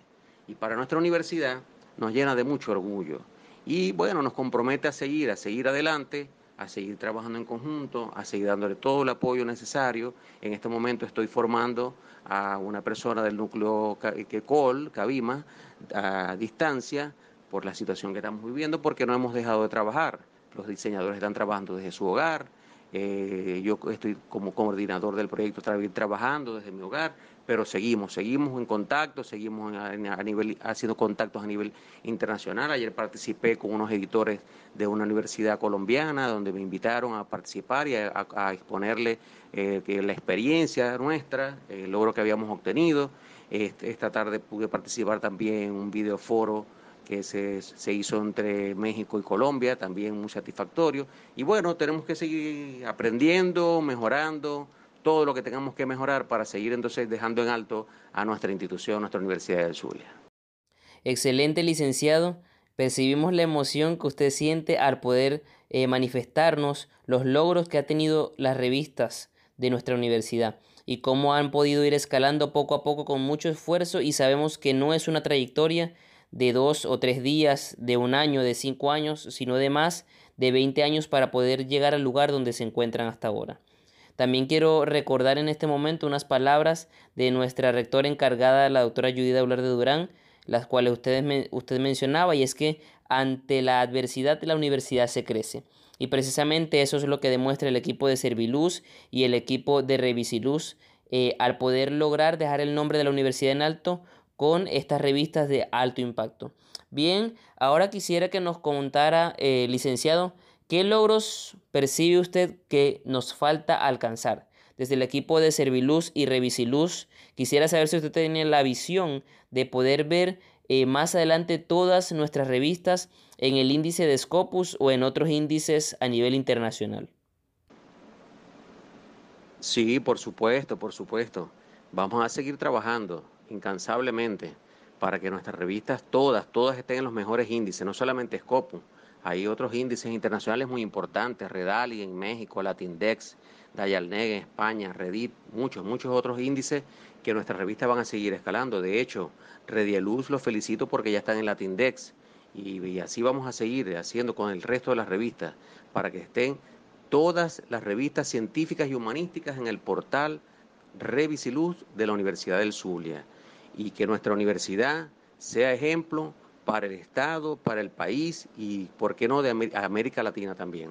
y para nuestra universidad nos llena de mucho orgullo y bueno, nos compromete a seguir, a seguir adelante, a seguir trabajando en conjunto, a seguir dándole todo el apoyo necesario. En este momento estoy formando a una persona del núcleo COL, Cabima, a distancia por la situación que estamos viviendo, porque no hemos dejado de trabajar. Los diseñadores están trabajando desde su hogar, eh, yo estoy como coordinador del proyecto trabajando desde mi hogar, pero seguimos, seguimos en contacto, seguimos a, a, nivel, haciendo contactos a nivel internacional. Ayer participé con unos editores de una universidad colombiana donde me invitaron a participar y a, exponerle eh, la experiencia nuestra, el logro que habíamos obtenido. Este, esta tarde pude participar también en un videoforo que se, se, hizo entre México y Colombia, también muy satisfactorio. Y bueno, tenemos que seguir aprendiendo, mejorando, todo lo que tengamos que mejorar para seguir entonces dejando en alto a nuestra institución, nuestra Universidad del Zulia. Excelente, licenciado. Percibimos la emoción que usted siente al poder eh, manifestarnos los logros que ha tenido las revistas de nuestra universidad y cómo han podido ir escalando poco a poco con mucho esfuerzo y sabemos que no es una trayectoria de dos o tres días, de un año, de cinco años, sino de más de 20 años para poder llegar al lugar donde se encuentran hasta ahora. También quiero recordar en este momento unas palabras de nuestra rectora encargada, la doctora Judith Aular de Durán, las cuales ustedes usted mencionaba, y es que ante la adversidad la universidad se crece. Y precisamente eso es lo que demuestra el equipo de Serviluz y el equipo de Revisiluz eh, al poder lograr dejar el nombre de la universidad en alto con estas revistas de alto impacto. Bien, ahora quisiera que nos contara, eh, licenciado, ¿qué logros percibe usted que nos falta alcanzar? Desde el equipo de Serviluz y Revisiluz, quisiera saber si usted tiene la visión de poder ver eh, más adelante todas nuestras revistas en el índice de Scopus o en otros índices a nivel internacional. Sí, por supuesto, por supuesto. Vamos a seguir trabajando incansablemente para que nuestras revistas todas, todas estén en los mejores índices, no solamente Scopus, Hay otros índices internacionales muy importantes, Redali en México, Latindex, Dayalneg en España, Redit, muchos, muchos otros índices que nuestras revistas van a seguir escalando. De hecho, Redieluz los felicito porque ya están en Latindex y, y así vamos a seguir haciendo con el resto de las revistas para que estén todas las revistas científicas y humanísticas en el portal Revisiluz de la Universidad del Zulia y que nuestra universidad sea ejemplo para el Estado, para el país y, ¿por qué no, de América Latina también?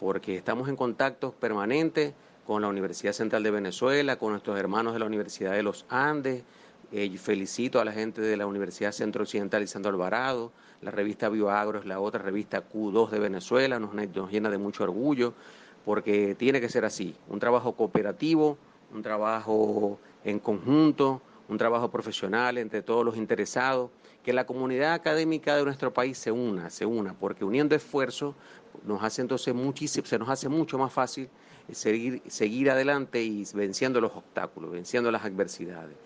Porque estamos en contacto permanente con la Universidad Central de Venezuela, con nuestros hermanos de la Universidad de los Andes. Eh, felicito a la gente de la Universidad Centro Occidental Isandro Alvarado. La revista Bioagro es la otra revista Q2 de Venezuela, nos, nos llena de mucho orgullo porque tiene que ser así, un trabajo cooperativo, un trabajo en conjunto, un trabajo profesional entre todos los interesados, que la comunidad académica de nuestro país se una, se una, porque uniendo esfuerzos nos hace entonces muchísimo, se nos hace mucho más fácil seguir, seguir adelante y venciendo los obstáculos, venciendo las adversidades.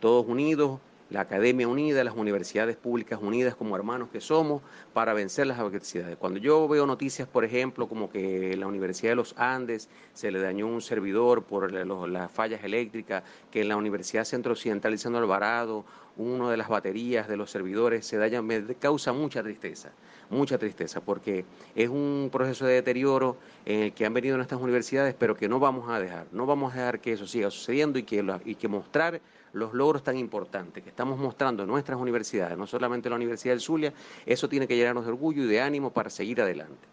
Todos unidos, la Academia Unida, las universidades públicas unidas como hermanos que somos para vencer las adversidades. Cuando yo veo noticias, por ejemplo, como que la Universidad de los Andes se le dañó un servidor por las fallas eléctricas, que en la Universidad Centro Occidental Lisandro Alvarado, una de las baterías de los servidores se daña, me causa mucha tristeza, mucha tristeza, porque es un proceso de deterioro en el que han venido nuestras universidades, pero que no vamos a dejar, no vamos a dejar que eso siga sucediendo y que, y que mostrar los logros tan importantes que estamos mostrando en nuestras universidades, no solamente la Universidad del Zulia, eso tiene que llenarnos de orgullo y de ánimo para seguir adelante,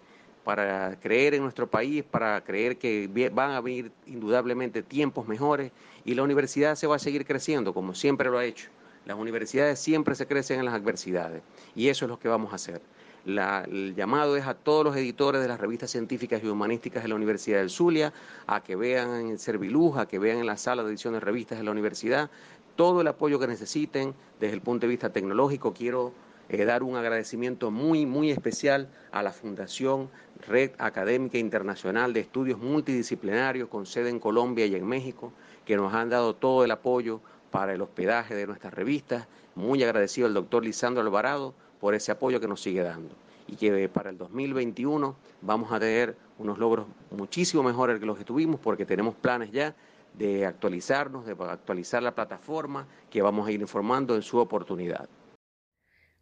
para creer en nuestro país, para creer que van a venir indudablemente tiempos mejores y la universidad se va a seguir creciendo como siempre lo ha hecho. Las universidades siempre se crecen en las adversidades y eso es lo que vamos a hacer. El llamado es a todos los editores de las revistas científicas y humanísticas de la Universidad del Zulia a que vean en Serviluz, a que vean en la sala de edición de revistas de la universidad todo el apoyo que necesiten desde el punto de vista tecnológico. Quiero eh, dar un agradecimiento muy, muy especial a la Fundación Red Académica Internacional de Estudios Multidisciplinarios con sede en Colombia y en México, que nos han dado todo el apoyo para el hospedaje de nuestras revistas. Muy agradecido al doctor Lisandro Alvarado por ese apoyo que nos sigue dando. Y que para el 2021 vamos a tener unos logros muchísimo mejores que los que tuvimos porque tenemos planes ya de actualizarnos, de actualizar la plataforma que vamos a ir informando en su oportunidad.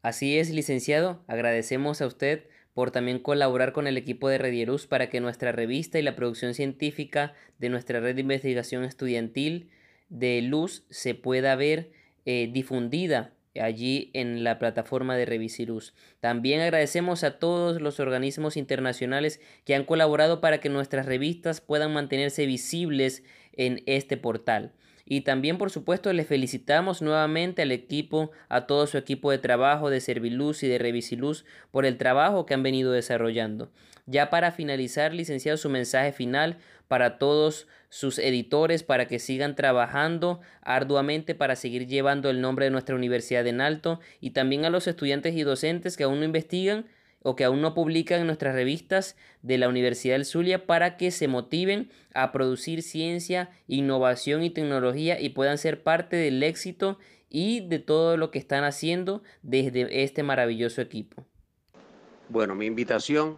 Así es, licenciado, agradecemos a usted por también colaborar con el equipo de Redierus para que nuestra revista y la producción científica de nuestra red de investigación estudiantil de luz se pueda ver eh, difundida allí en la plataforma de Revisirus. También agradecemos a todos los organismos internacionales que han colaborado para que nuestras revistas puedan mantenerse visibles en este portal. Y también, por supuesto, le felicitamos nuevamente al equipo, a todo su equipo de trabajo de Serviluz y de Revisiluz por el trabajo que han venido desarrollando. Ya para finalizar, licenciado, su mensaje final para todos sus editores para que sigan trabajando arduamente para seguir llevando el nombre de nuestra universidad en alto y también a los estudiantes y docentes que aún no investigan o que aún no publican en nuestras revistas de la Universidad del Zulia para que se motiven a producir ciencia, innovación y tecnología y puedan ser parte del éxito y de todo lo que están haciendo desde este maravilloso equipo. Bueno, mi invitación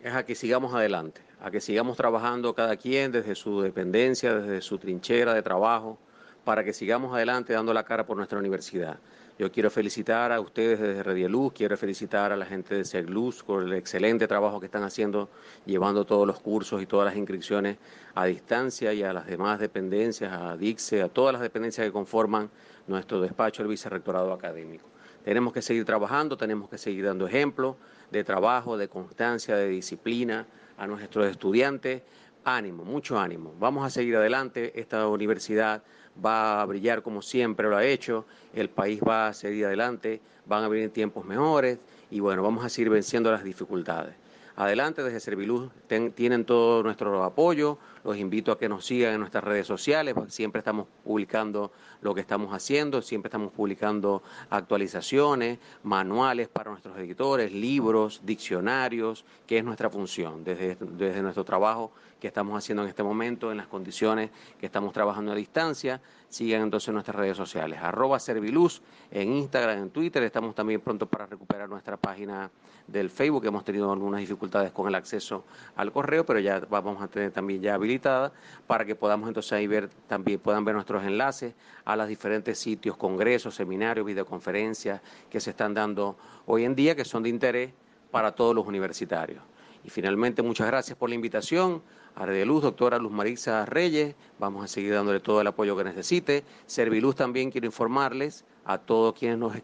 es a que sigamos adelante, a que sigamos trabajando cada quien desde su dependencia, desde su trinchera de trabajo, para que sigamos adelante dando la cara por nuestra universidad. Yo quiero felicitar a ustedes desde Redieluz, quiero felicitar a la gente de Segluz por el excelente trabajo que están haciendo, llevando todos los cursos y todas las inscripciones a distancia y a las demás dependencias, a DICSE, a todas las dependencias que conforman nuestro despacho, el vicerrectorado académico. Tenemos que seguir trabajando, tenemos que seguir dando ejemplo de trabajo, de constancia, de disciplina a nuestros estudiantes. Ánimo, mucho ánimo. Vamos a seguir adelante. Esta universidad va a brillar como siempre lo ha hecho, el país va a seguir adelante, van a venir tiempos mejores y bueno, vamos a seguir venciendo las dificultades. Adelante desde Serviluz tienen todo nuestro apoyo, los invito a que nos sigan en nuestras redes sociales, siempre estamos publicando lo que estamos haciendo, siempre estamos publicando actualizaciones, manuales para nuestros editores, libros, diccionarios, que es nuestra función desde, desde nuestro trabajo que estamos haciendo en este momento, en las condiciones que estamos trabajando a distancia. Sigan entonces nuestras redes sociales, arroba Serviluz en Instagram, en Twitter. Estamos también pronto para recuperar nuestra página del Facebook. Hemos tenido algunas dificultades con el acceso al correo, pero ya vamos a tener también ya habilitada para que podamos entonces ahí ver, también puedan ver nuestros enlaces a los diferentes sitios, congresos, seminarios, videoconferencias que se están dando hoy en día, que son de interés para todos los universitarios. Y finalmente, muchas gracias por la invitación. A de Luz, doctora Luz Marisa Reyes, vamos a seguir dándole todo el apoyo que necesite. Serviluz también quiero informarles a todos quienes nos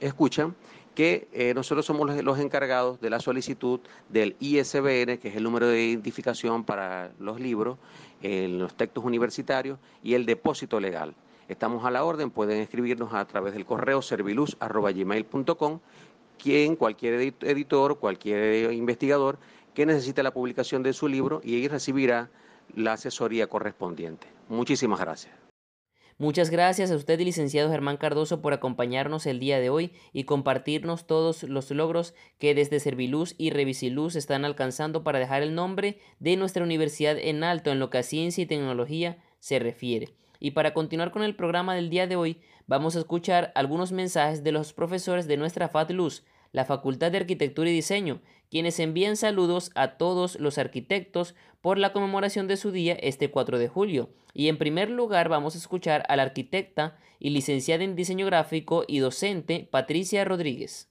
escuchan que eh, nosotros somos los, encargados de la solicitud del ISBN, que es el número de identificación para los libros, en los textos universitarios, y el depósito legal. Estamos a la orden, pueden escribirnos a través del correo serviluz.gmail.com quien, cualquier editor, cualquier investigador que necesite la publicación de su libro y ahí recibirá la asesoría correspondiente. Muchísimas gracias. Muchas gracias a usted, licenciado Germán Cardoso, por acompañarnos el día de hoy y compartirnos todos los logros que desde Serviluz y Revisiluz están alcanzando para dejar el nombre de nuestra universidad en alto en lo que a ciencia y tecnología se refiere. Y para continuar con el programa del día de hoy, vamos a escuchar algunos mensajes de los profesores de nuestra FATLUZ, la Facultad de Arquitectura y Diseño, quienes envían saludos a todos los arquitectos por la conmemoración de su día este 4 de julio. Y en primer lugar vamos a escuchar a la arquitecta y licenciada en diseño gráfico y docente Patricia Rodríguez.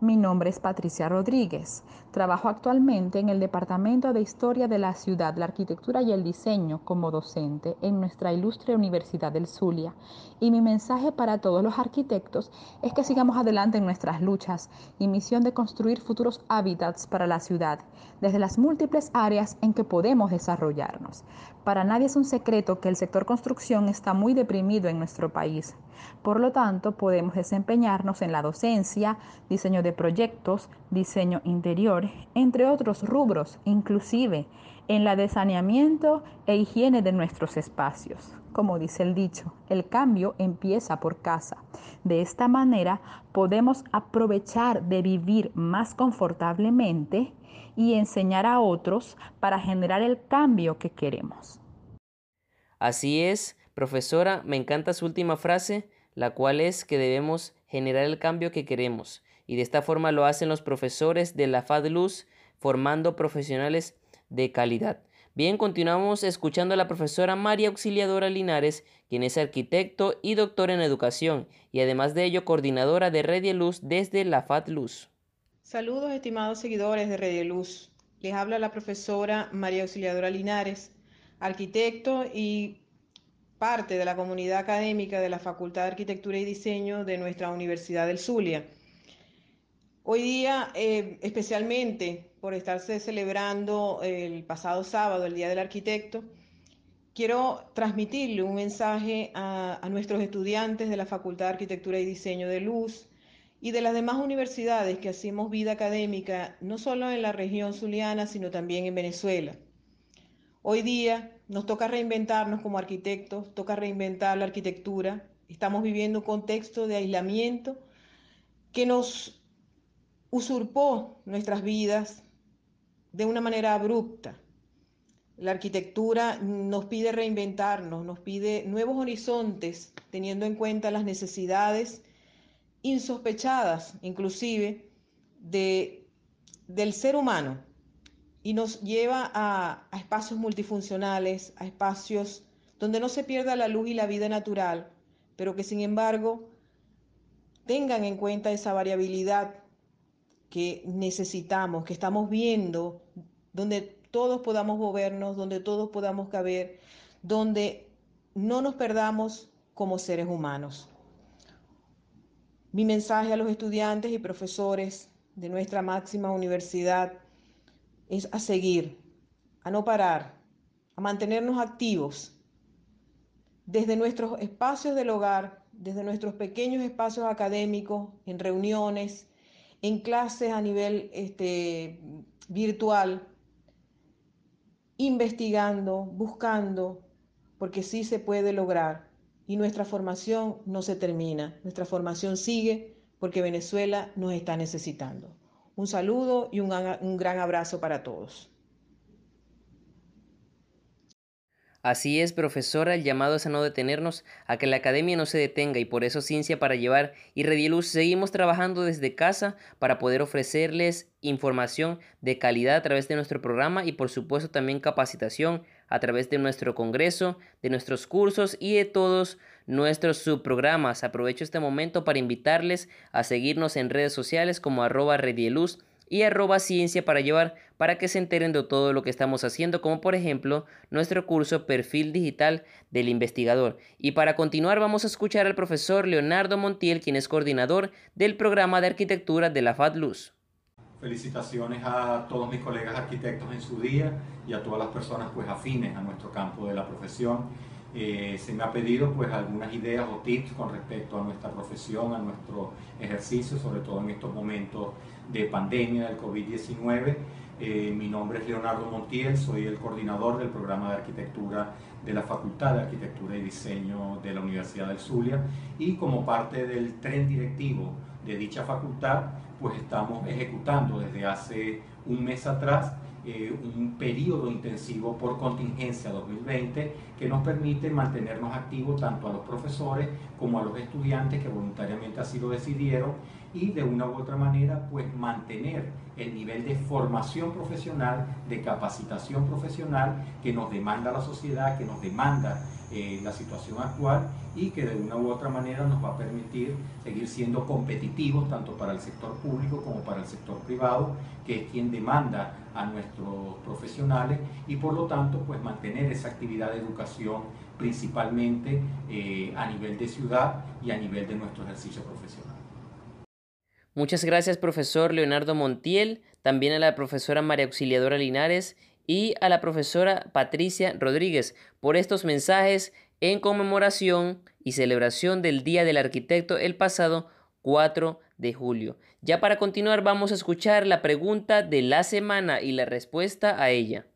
Mi nombre es Patricia Rodríguez. Trabajo actualmente en el Departamento de Historia de la Ciudad, la Arquitectura y el Diseño como docente en nuestra ilustre Universidad del Zulia. Y mi mensaje para todos los arquitectos es que sigamos adelante en nuestras luchas y misión de construir futuros hábitats para la ciudad, desde las múltiples áreas en que podemos desarrollarnos. Para nadie es un secreto que el sector construcción está muy deprimido en nuestro país. Por lo tanto, podemos desempeñarnos en la docencia, diseño de proyectos, diseño interior, entre otros rubros, inclusive en la de saneamiento e higiene de nuestros espacios. Como dice el dicho, el cambio empieza por casa. De esta manera podemos aprovechar de vivir más confortablemente y enseñar a otros para generar el cambio que queremos. Así es, profesora, me encanta su última frase, la cual es que debemos generar el cambio que queremos. Y de esta forma lo hacen los profesores de la FADLUZ, formando profesionales de calidad. Bien, continuamos escuchando a la profesora María Auxiliadora Linares, quien es arquitecto y doctor en educación, y además de ello coordinadora de Red Luz desde la FADLUZ. Saludos estimados seguidores de Red Luz. Les habla la profesora María Auxiliadora Linares, arquitecto y parte de la comunidad académica de la Facultad de Arquitectura y Diseño de nuestra Universidad del Zulia. Hoy día, eh, especialmente por estarse celebrando el pasado sábado, el Día del Arquitecto, quiero transmitirle un mensaje a, nuestros estudiantes de la Facultad de Arquitectura y Diseño de Luz y de las demás universidades que hacemos vida académica, no solo en la región zuliana, sino también en Venezuela. Hoy día nos toca reinventarnos como arquitectos, toca reinventar la arquitectura. Estamos viviendo un contexto de aislamiento que nos usurpó nuestras vidas de una manera abrupta. La arquitectura nos pide reinventarnos, nos pide nuevos horizontes, teniendo en cuenta las necesidades insospechadas, inclusive, de, del ser humano, y nos lleva a, a espacios multifuncionales, a espacios donde no se pierda la luz y la vida natural, pero que sin embargo tengan en cuenta esa variabilidad que necesitamos, que estamos viendo, donde todos podamos movernos, donde todos podamos caber, donde no nos perdamos como seres humanos. Mi mensaje a los estudiantes y profesores de nuestra máxima universidad es a seguir, a no parar, a mantenernos activos desde nuestros espacios del hogar, desde nuestros pequeños espacios académicos, en reuniones, en clases a nivel este, virtual, investigando, buscando, porque sí se puede lograr. Y nuestra formación no se termina, nuestra formación sigue porque Venezuela nos está necesitando. Un saludo y un, un gran abrazo para todos. Así es, profesora, el llamado es a no detenernos, a que la academia no se detenga y por eso Ciencia para Llevar y Redieluz seguimos trabajando desde casa para poder ofrecerles información de calidad a través de nuestro programa y por supuesto también capacitación a través de nuestro congreso, de nuestros cursos y de todos nuestros subprogramas. Aprovecho este momento para invitarles a seguirnos en redes sociales como arroba Redieluz y arroba ciencia para llevar para que se enteren de todo lo que estamos haciendo, como por ejemplo nuestro curso Perfil Digital del Investigador. Y para continuar vamos a escuchar al profesor Leonardo Montiel, quien es coordinador del programa de arquitectura de la FADLUZ. Felicitaciones a todos mis colegas arquitectos en su día y a todas las personas pues afines a nuestro campo de la profesión eh, se me ha pedido pues algunas ideas o tips con respecto a nuestra profesión, a nuestro ejercicio, sobre todo en estos momentos de pandemia del COVID-19. Eh, mi nombre es Leonardo Montiel, soy el coordinador del programa de arquitectura de la Facultad de Arquitectura y Diseño de la Universidad del Zulia y como parte del tren directivo de dicha facultad, pues estamos ejecutando desde hace un mes atrás eh, un periodo intensivo por contingencia 2020 que nos permite mantenernos activos tanto a los profesores como a los estudiantes que voluntariamente así lo decidieron y de una u otra manera pues mantener el nivel de formación profesional, de capacitación profesional que nos demanda la sociedad, que nos demanda eh, la situación actual y que de una u otra manera nos va a permitir seguir siendo competitivos tanto para el sector público como para el sector privado, que es quien demanda a nuestros profesionales y por lo tanto pues mantener esa actividad de educación principalmente eh, a nivel de ciudad y a nivel de nuestro ejercicio profesional. Muchas gracias profesor Leonardo Montiel, también a la profesora María Auxiliadora Linares y a la profesora Patricia Rodríguez por estos mensajes en conmemoración y celebración del Día del Arquitecto el pasado 4 de julio. Ya para continuar vamos a escuchar la pregunta de la semana y la respuesta a ella.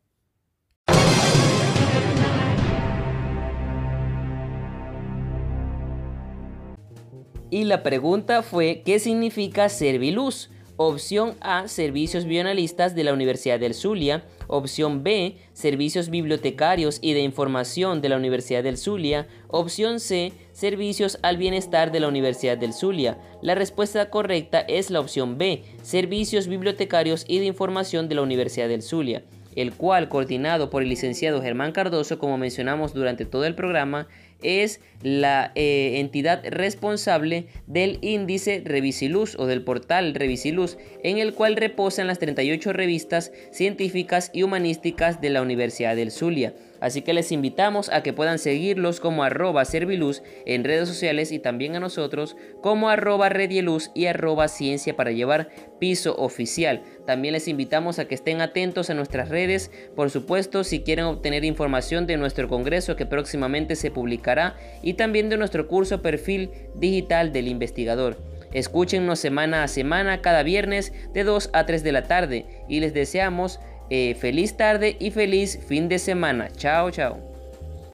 Y la pregunta fue, ¿qué significa Serviluz? Opción A, servicios bioanalistas de la Universidad del Zulia. Opción B, servicios bibliotecarios y de información de la Universidad del Zulia. Opción C, servicios al bienestar de la Universidad del Zulia. La respuesta correcta es la opción B, servicios bibliotecarios y de información de la Universidad del Zulia el cual, coordinado por el licenciado Germán Cardoso, como mencionamos durante todo el programa, es la eh, entidad responsable del índice Revisiluz o del portal Revisiluz, en el cual reposan las 38 revistas científicas y humanísticas de la Universidad del Zulia. Así que les invitamos a que puedan seguirlos como arroba serviluz en redes sociales y también a nosotros como arroba redieluz y arroba ciencia para llevar piso oficial. También les invitamos a que estén atentos a nuestras redes, por supuesto si quieren obtener información de nuestro congreso que próximamente se publicará y también de nuestro curso perfil digital del investigador. Escúchenos semana a semana cada viernes de 2 a 3 de la tarde y les deseamos eh, feliz tarde y feliz fin de semana. Chao, chao.